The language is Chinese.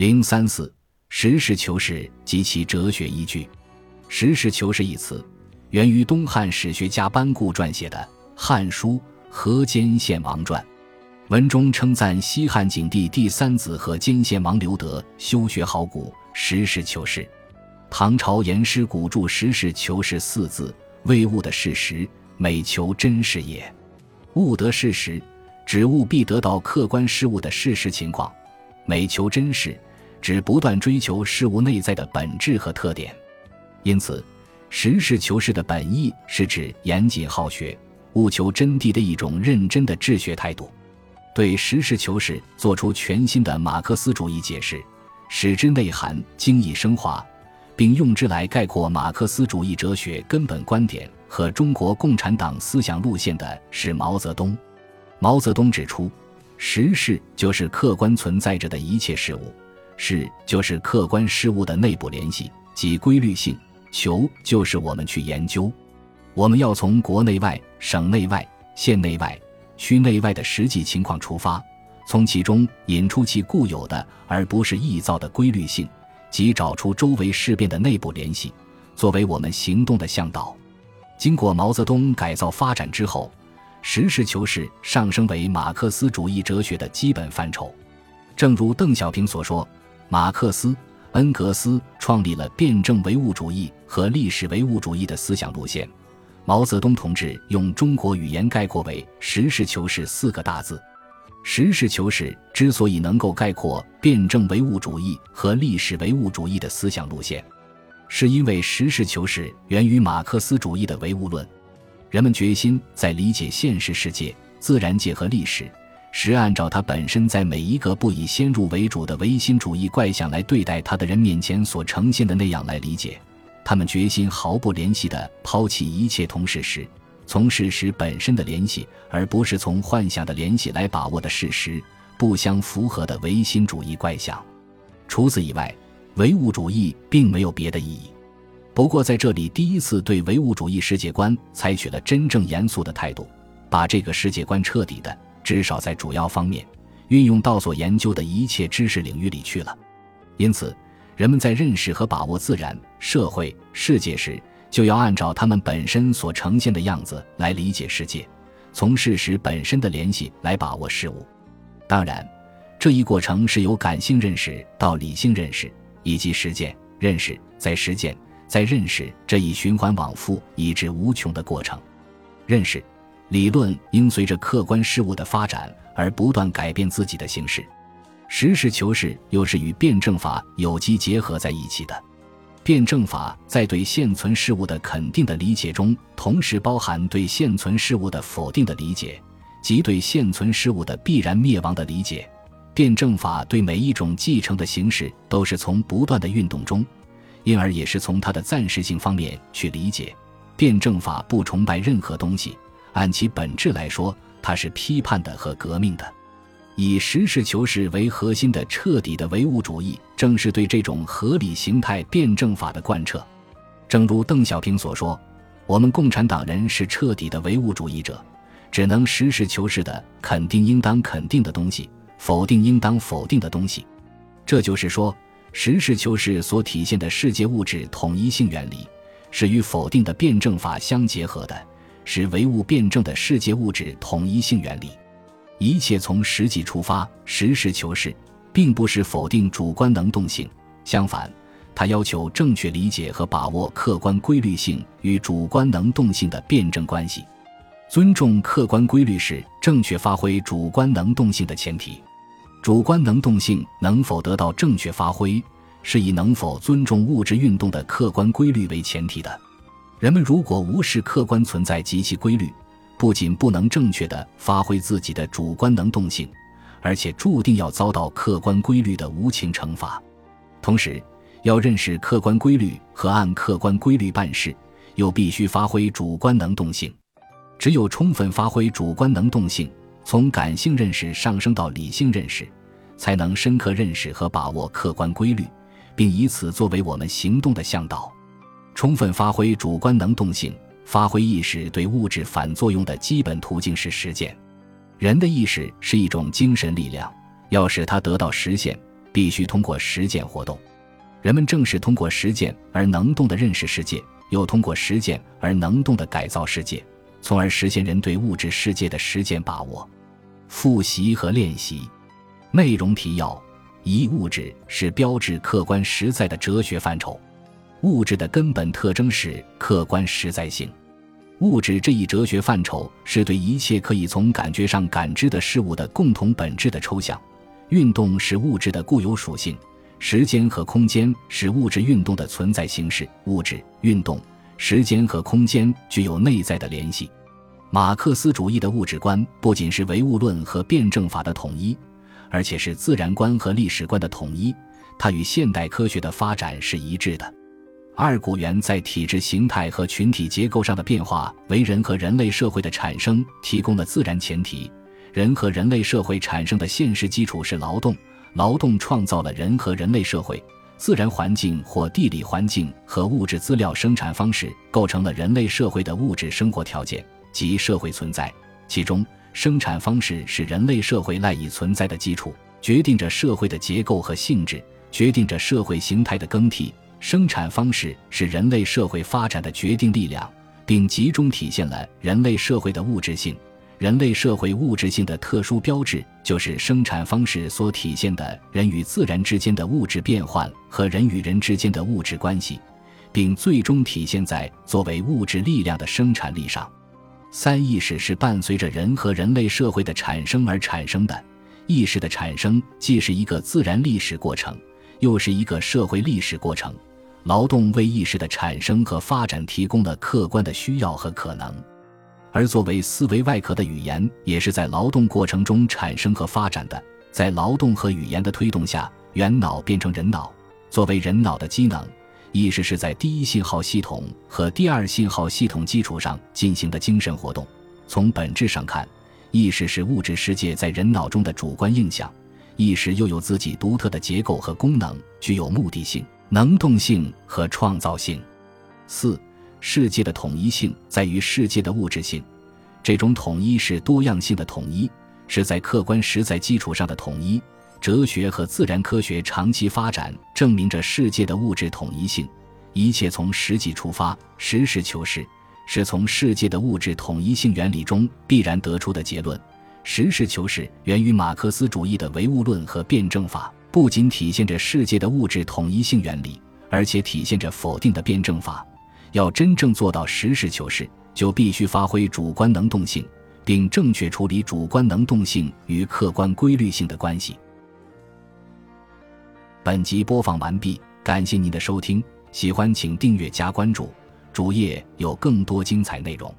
零三四，实事求是及其哲学依据。实事求是一词，源于东汉史学家班固撰写的《汉书·河间献王传》，文中称赞西汉景帝第三子河间献王刘德修学好古，实事求是。唐朝严师古注“实事求是”四字，谓物的事实，美求真实也。物得事实，指务必得到客观事物的事实情况；美求真实，指不断追求事物内在的本质和特点。因此，实事求是的本意是指严谨好学、务求真谛的一种认真的治学态度。对实事求是做出全新的马克思主义解释，使之内涵精益升华。并用之来概括马克思主义哲学根本观点和中国共产党思想路线的是毛泽东。毛泽东指出，实事就是客观存在着的一切事物，事就是客观事物的内部联系及规律性，求就是我们去研究。我们要从国内外、省内外、县内外、区内外的实际情况出发，从其中引出其固有的而不是臆造的规律性。即找出周围事变的内部联系，作为我们行动的向导。经过毛泽东改造发展之后，实事求是上升为马克思主义哲学的基本范畴。正如邓小平所说，马克思、恩格斯创立了辩证唯物主义和历史唯物主义的思想路线，毛泽东同志用中国语言概括为“实事求是”四个大字。实事求是之所以能够概括辩证唯物主义和历史唯物主义的思想路线，是因为实事求是源于马克思主义的唯物论。人们决心在理解现实世界、自然界和历史是，按照他本身在每一个不以先入为主的唯心主义怪象来对待他的人面前所呈现的那样来理解。他们决心毫不怜惜地抛弃一切同事实。从事实本身的联系，而不是从幻想的联系来把握的事实，不相符合的唯心主义怪象。除此以外，唯物主义并没有别的意义。不过，在这里第一次对唯物主义世界观采取了真正严肃的态度，把这个世界观彻底的，至少在主要方面，运用到所研究的一切知识领域里去了。因此，人们在认识和把握自然、社会、世界时，就要按照他们本身所呈现的样子来理解世界，从事实本身的联系来把握事物。当然，这一过程是由感性认识到理性认识，以及实践认识再实践再认识这一循环往复以至无穷的过程。认识理论应随着客观事物的发展而不断改变自己的形式，实事求是又是与辩证法有机结合在一起的。辩证法在对现存事物的肯定的理解中，同时包含对现存事物的否定的理解，即对现存事物的必然灭亡的理解。辩证法对每一种继承的形式都是从不断的运动中，因而也是从它的暂时性方面去理解。辩证法不崇拜任何东西，按其本质来说，它是批判的和革命的。以实事求是为核心的彻底的唯物主义，正是对这种合理形态辩证法的贯彻。正如邓小平所说：“我们共产党人是彻底的唯物主义者，只能实事求是的肯定应当肯定的东西，否定应当否定的东西。”这就是说，实事求是所体现的世界物质统一性原理，是与否定的辩证法相结合的，是唯物辩证的世界物质统一性原理。一切从实际出发，实事求是，并不是否定主观能动性。相反，它要求正确理解和把握客观规律性与主观能动性的辩证关系。尊重客观规律是正确发挥主观能动性的前提。主观能动性能否得到正确发挥，是以能否尊重物质运动的客观规律为前提的。人们如果无视客观存在及其规律，不仅不能正确的发挥自己的主观能动性，而且注定要遭到客观规律的无情惩罚。同时，要认识客观规律和按客观规律办事，又必须发挥主观能动性。只有充分发挥主观能动性，从感性认识上升到理性认识，才能深刻认识和把握客观规律，并以此作为我们行动的向导。充分发挥主观能动性。发挥意识对物质反作用的基本途径是实践。人的意识是一种精神力量，要使它得到实现，必须通过实践活动。人们正是通过实践而能动的认识世界，又通过实践而能动的改造世界，从而实现人对物质世界的实践把握。复习和练习，内容提要：一、物质是标志客观实在的哲学范畴。物质的根本特征是客观实在性。物质这一哲学范畴是对一切可以从感觉上感知的事物的共同本质的抽象。运动是物质的固有属性，时间和空间是物质运动的存在形式。物质、运动、时间和空间具有内在的联系。马克思主义的物质观不仅是唯物论和辩证法的统一，而且是自然观和历史观的统一。它与现代科学的发展是一致的。二古猿在体制形态和群体结构上的变化，为人和人类社会的产生提供了自然前提。人和人类社会产生的现实基础是劳动，劳动创造了人和人类社会。自然环境或地理环境和物质资料生产方式构成了人类社会的物质生活条件。及社会存在，其中生产方式是人类社会赖以存在的基础，决定着社会的结构和性质，决定着社会形态的更替。生产方式是人类社会发展的决定力量，并集中体现了人类社会的物质性。人类社会物质性的特殊标志，就是生产方式所体现的人与自然之间的物质变换和人与人之间的物质关系，并最终体现在作为物质力量的生产力上。三意识是伴随着人和人类社会的产生而产生的。意识的产生既是一个自然历史过程，又是一个社会历史过程。劳动为意识的产生和发展提供了客观的需要和可能，而作为思维外壳的语言，也是在劳动过程中产生和发展的。在劳动和语言的推动下，元脑变成人脑，作为人脑的机能。意识是在第一信号系统和第二信号系统基础上进行的精神活动。从本质上看，意识是物质世界在人脑中的主观印象。意识又有自己独特的结构和功能，具有目的性、能动性和创造性。四、世界的统一性在于世界的物质性。这种统一是多样性的统一，是在客观实在基础上的统一。哲学和自然科学长期发展证明着世界的物质统一性。一切从实际出发，实事求是，是从世界的物质统一性原理中必然得出的结论。实事求是源于马克思主义的唯物论和辩证法，不仅体现着世界的物质统一性原理，而且体现着否定的辩证法。要真正做到实事求是，就必须发挥主观能动性，并正确处理主观能动性与客观规律性的关系。本集播放完毕，感谢您的收听，喜欢请订阅加关注，主页有更多精彩内容。